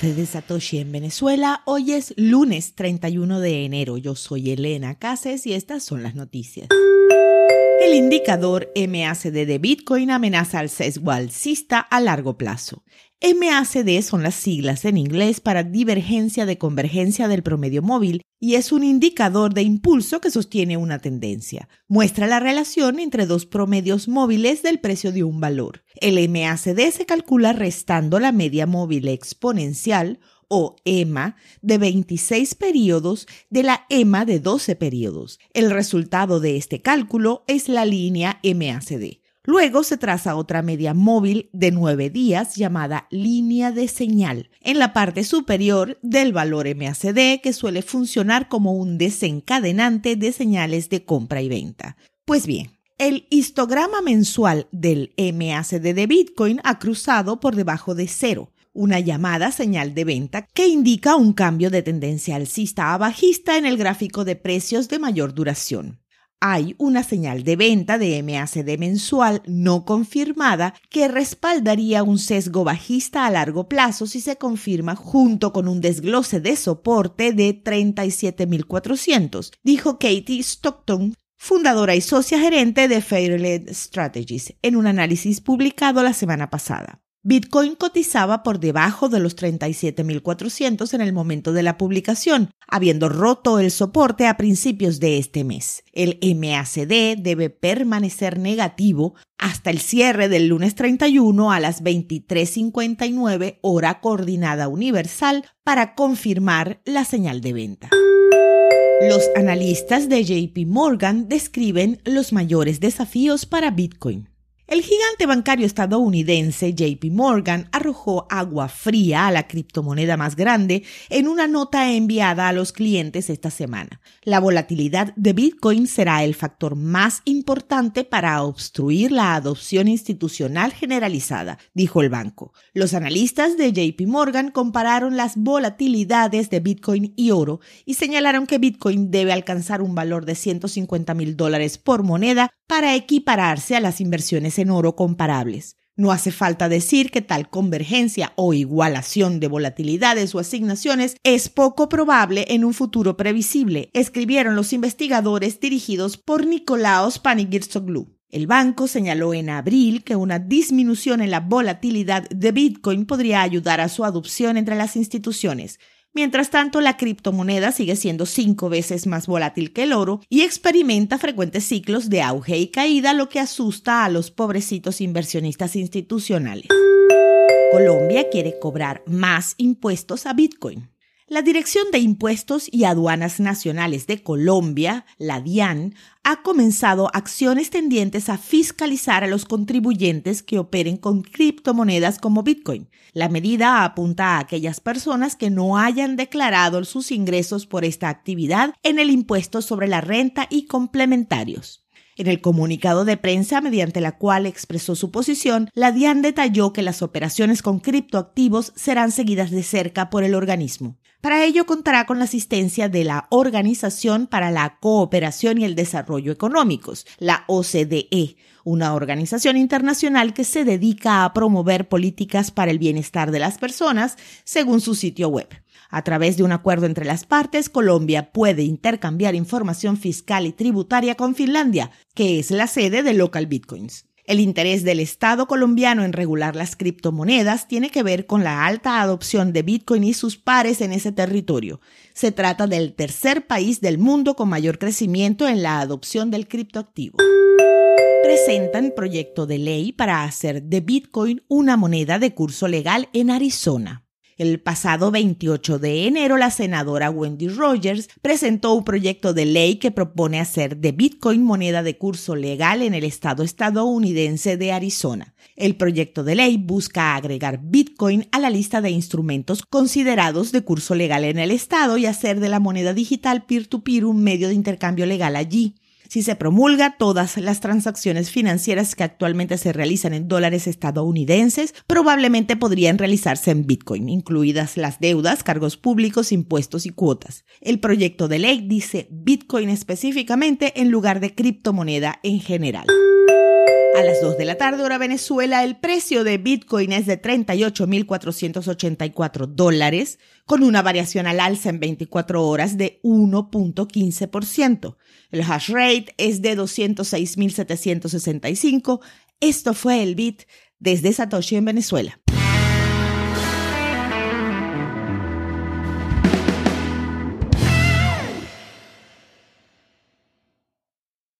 desde Satoshi en Venezuela. Hoy es lunes 31 de enero. Yo soy Elena Cases y estas son las noticias. El indicador MACD de Bitcoin amenaza al sesgo alcista a largo plazo. MACD son las siglas en inglés para divergencia de convergencia del promedio móvil y es un indicador de impulso que sostiene una tendencia. Muestra la relación entre dos promedios móviles del precio de un valor. El MACD se calcula restando la media móvil exponencial o EMA de 26 periodos de la EMA de 12 periodos. El resultado de este cálculo es la línea MACD. Luego se traza otra media móvil de nueve días llamada línea de señal en la parte superior del valor MACD que suele funcionar como un desencadenante de señales de compra y venta. Pues bien, el histograma mensual del MACD de Bitcoin ha cruzado por debajo de cero, una llamada señal de venta que indica un cambio de tendencia alcista a bajista en el gráfico de precios de mayor duración hay una señal de venta de MACD mensual no confirmada que respaldaría un sesgo bajista a largo plazo si se confirma junto con un desglose de soporte de 37.400, dijo Katie Stockton, fundadora y socia gerente de Fairled Strategies, en un análisis publicado la semana pasada. Bitcoin cotizaba por debajo de los 37.400 en el momento de la publicación, habiendo roto el soporte a principios de este mes. El MACD debe permanecer negativo hasta el cierre del lunes 31 a las 23.59 hora coordinada universal para confirmar la señal de venta. Los analistas de JP Morgan describen los mayores desafíos para Bitcoin. El gigante bancario estadounidense JP Morgan arrojó agua fría a la criptomoneda más grande en una nota enviada a los clientes esta semana. La volatilidad de Bitcoin será el factor más importante para obstruir la adopción institucional generalizada, dijo el banco. Los analistas de JP Morgan compararon las volatilidades de Bitcoin y oro y señalaron que Bitcoin debe alcanzar un valor de 150 mil dólares por moneda para equipararse a las inversiones oro comparables. No hace falta decir que tal convergencia o igualación de volatilidades o asignaciones es poco probable en un futuro previsible, escribieron los investigadores dirigidos por Nicolaos Panigirsoglou. El banco señaló en abril que una disminución en la volatilidad de Bitcoin podría ayudar a su adopción entre las instituciones, Mientras tanto, la criptomoneda sigue siendo cinco veces más volátil que el oro y experimenta frecuentes ciclos de auge y caída, lo que asusta a los pobrecitos inversionistas institucionales. Colombia quiere cobrar más impuestos a Bitcoin. La Dirección de Impuestos y Aduanas Nacionales de Colombia, la DIAN, ha comenzado acciones tendientes a fiscalizar a los contribuyentes que operen con criptomonedas como Bitcoin. La medida apunta a aquellas personas que no hayan declarado sus ingresos por esta actividad en el impuesto sobre la renta y complementarios. En el comunicado de prensa mediante la cual expresó su posición, la DIAN detalló que las operaciones con criptoactivos serán seguidas de cerca por el organismo. Para ello contará con la asistencia de la Organización para la Cooperación y el Desarrollo Económicos, la OCDE, una organización internacional que se dedica a promover políticas para el bienestar de las personas, según su sitio web. A través de un acuerdo entre las partes, Colombia puede intercambiar información fiscal y tributaria con Finlandia, que es la sede de Local Bitcoins. El interés del Estado colombiano en regular las criptomonedas tiene que ver con la alta adopción de Bitcoin y sus pares en ese territorio. Se trata del tercer país del mundo con mayor crecimiento en la adopción del criptoactivo. Presentan proyecto de ley para hacer de Bitcoin una moneda de curso legal en Arizona. El pasado 28 de enero, la senadora Wendy Rogers presentó un proyecto de ley que propone hacer de Bitcoin moneda de curso legal en el estado estadounidense de Arizona. El proyecto de ley busca agregar Bitcoin a la lista de instrumentos considerados de curso legal en el estado y hacer de la moneda digital peer-to-peer un medio de intercambio legal allí. Si se promulga, todas las transacciones financieras que actualmente se realizan en dólares estadounidenses probablemente podrían realizarse en Bitcoin, incluidas las deudas, cargos públicos, impuestos y cuotas. El proyecto de ley dice Bitcoin específicamente en lugar de criptomoneda en general. A las 2 de la tarde, hora Venezuela, el precio de Bitcoin es de 38.484 dólares, con una variación al alza en 24 horas de 1.15%. El hash rate es de 206.765. Esto fue el Bit desde Satoshi en Venezuela.